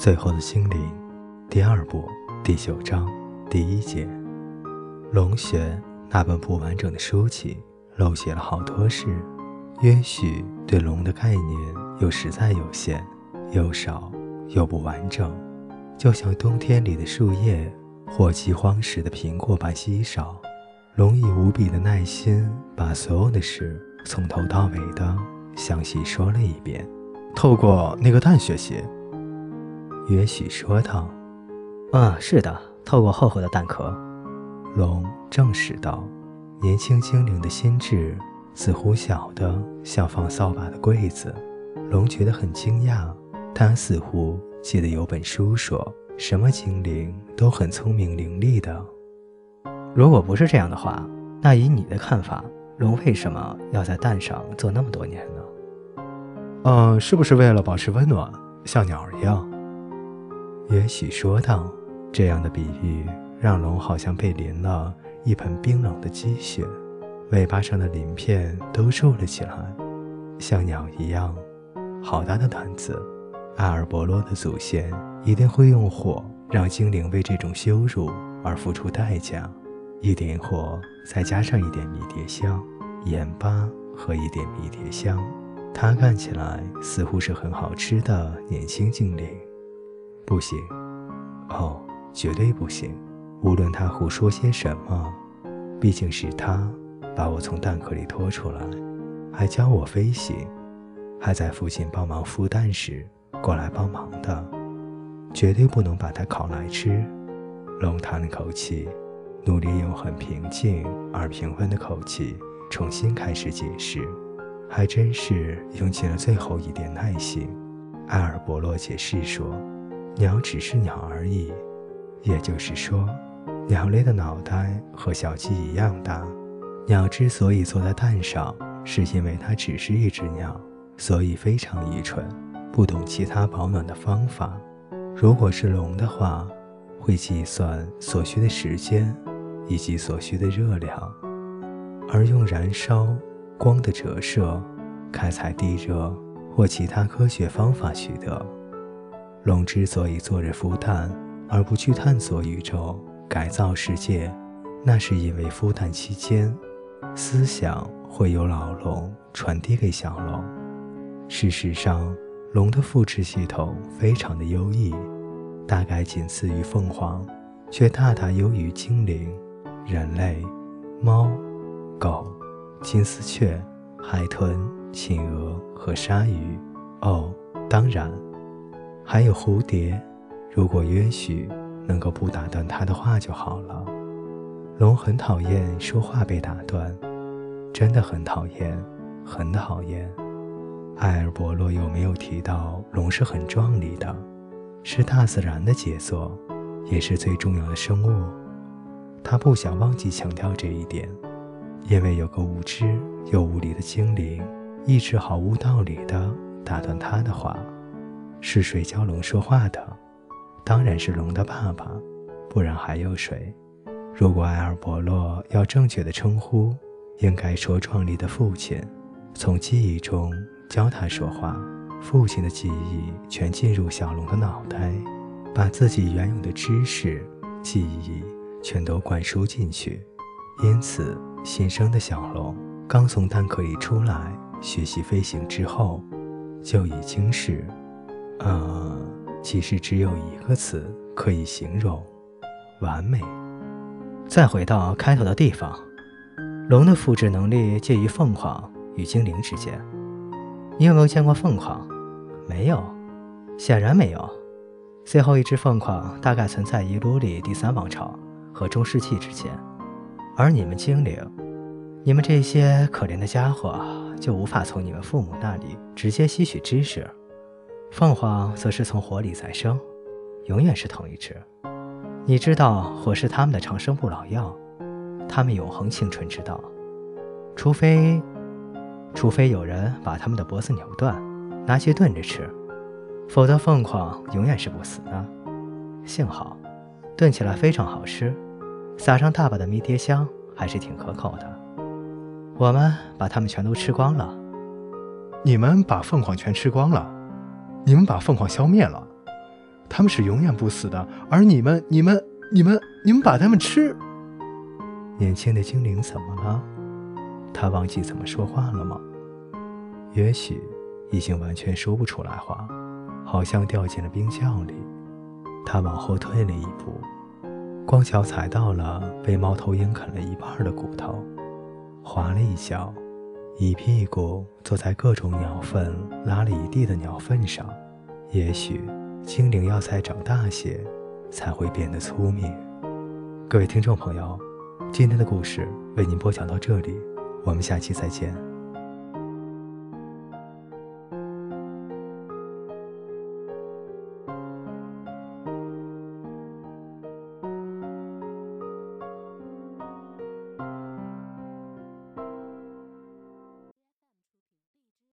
最后的精灵，第二部第九章第一节。龙学那本不完整的书籍漏写了好多事，也许对龙的概念又实在有限，又少又不完整，就像冬天里的树叶或饥荒时的苹果般稀少。龙以无比的耐心把所有的事从头到尾的详细说了一遍。透过那个蛋学习。也许说道：“啊，是的，透过厚厚的蛋壳。”龙证实道：“年轻精灵的心智似乎小的像放扫把的柜子。”龙觉得很惊讶，他似乎记得有本书说，什么精灵都很聪明伶俐的。如果不是这样的话，那以你的看法，龙为什么要在蛋上做那么多年呢？嗯，是不是为了保持温暖，像鸟一样？也许说道：“这样的比喻让龙好像被淋了一盆冰冷的积雪，尾巴上的鳞片都皱了起来，像鸟一样。好大的胆子！阿尔伯洛的祖先一定会用火让精灵为这种羞辱而付出代价。一点火，再加上一点迷迭香、盐巴和一点迷迭香，它看起来似乎是很好吃的年轻精灵。”不行，哦，绝对不行！无论他胡说些什么，毕竟是他把我从蛋壳里拖出来，还教我飞行，还在父亲帮忙孵蛋时过来帮忙的，绝对不能把它烤来吃。龙叹了口气，努力用很平静而平稳的口气重新开始解释，还真是用尽了最后一点耐心。埃尔伯洛解释说。鸟只是鸟而已，也就是说，鸟类的脑袋和小鸡一样大。鸟之所以坐在蛋上，是因为它只是一只鸟，所以非常愚蠢，不懂其他保暖的方法。如果是龙的话，会计算所需的时间以及所需的热量，而用燃烧、光的折射、开采地热或其他科学方法取得。龙之所以坐着孵蛋，而不去探索宇宙、改造世界，那是因为孵蛋期间，思想会由老龙传递给小龙。事实上，龙的复制系统非常的优异，大概仅次于凤凰，却大大优于精灵、人类、猫、狗、金丝雀、海豚、企鹅和鲨鱼。哦，当然。还有蝴蝶，如果约许能够不打断他的话就好了。龙很讨厌说话被打断，真的很讨厌，很讨厌。埃尔伯洛有没有提到龙是很壮丽的，是大自然的杰作，也是最重要的生物？他不想忘记强调这一点，因为有个无知又无理的精灵，一直毫无道理的打断他的话。是谁教龙说话的？当然是龙的爸爸，不然还有谁？如果埃尔伯洛要正确的称呼，应该说壮丽的父亲。从记忆中教他说话，父亲的记忆全进入小龙的脑袋，把自己原有的知识、记忆全都灌输进去。因此，新生的小龙刚从蛋壳里出来学习飞行之后，就已经是。呃，其实只有一个词可以形容：完美。再回到开头的地方，龙的复制能力介于凤凰与精灵之间。你有没有见过凤凰？没有，显然没有。最后一只凤凰大概存在伊鲁里第三王朝和中世纪之间，而你们精灵，你们这些可怜的家伙，就无法从你们父母那里直接吸取知识。凤凰则是从火里再生，永远是同一只。你知道火是他们的长生不老药，他们永恒青春之道。除非，除非有人把他们的脖子扭断，拿去炖着吃，否则凤凰永远是不死的。幸好，炖起来非常好吃，撒上大把的迷迭香，还是挺可口的。我们把它们全都吃光了。你们把凤凰全吃光了？你们把凤凰消灭了，他们是永远不死的，而你们，你们，你们，你们把他们吃。年轻的精灵怎么了？他忘记怎么说话了吗？也许已经完全说不出来话，好像掉进了冰窖里。他往后退了一步，光脚踩到了被猫头鹰啃了一半的骨头，滑了一跤，一屁股坐在各种鸟粪拉了一地的鸟粪上。也许。精灵要再长大些，才会变得聪明。各位听众朋友，今天的故事为您播讲到这里，我们下期再见。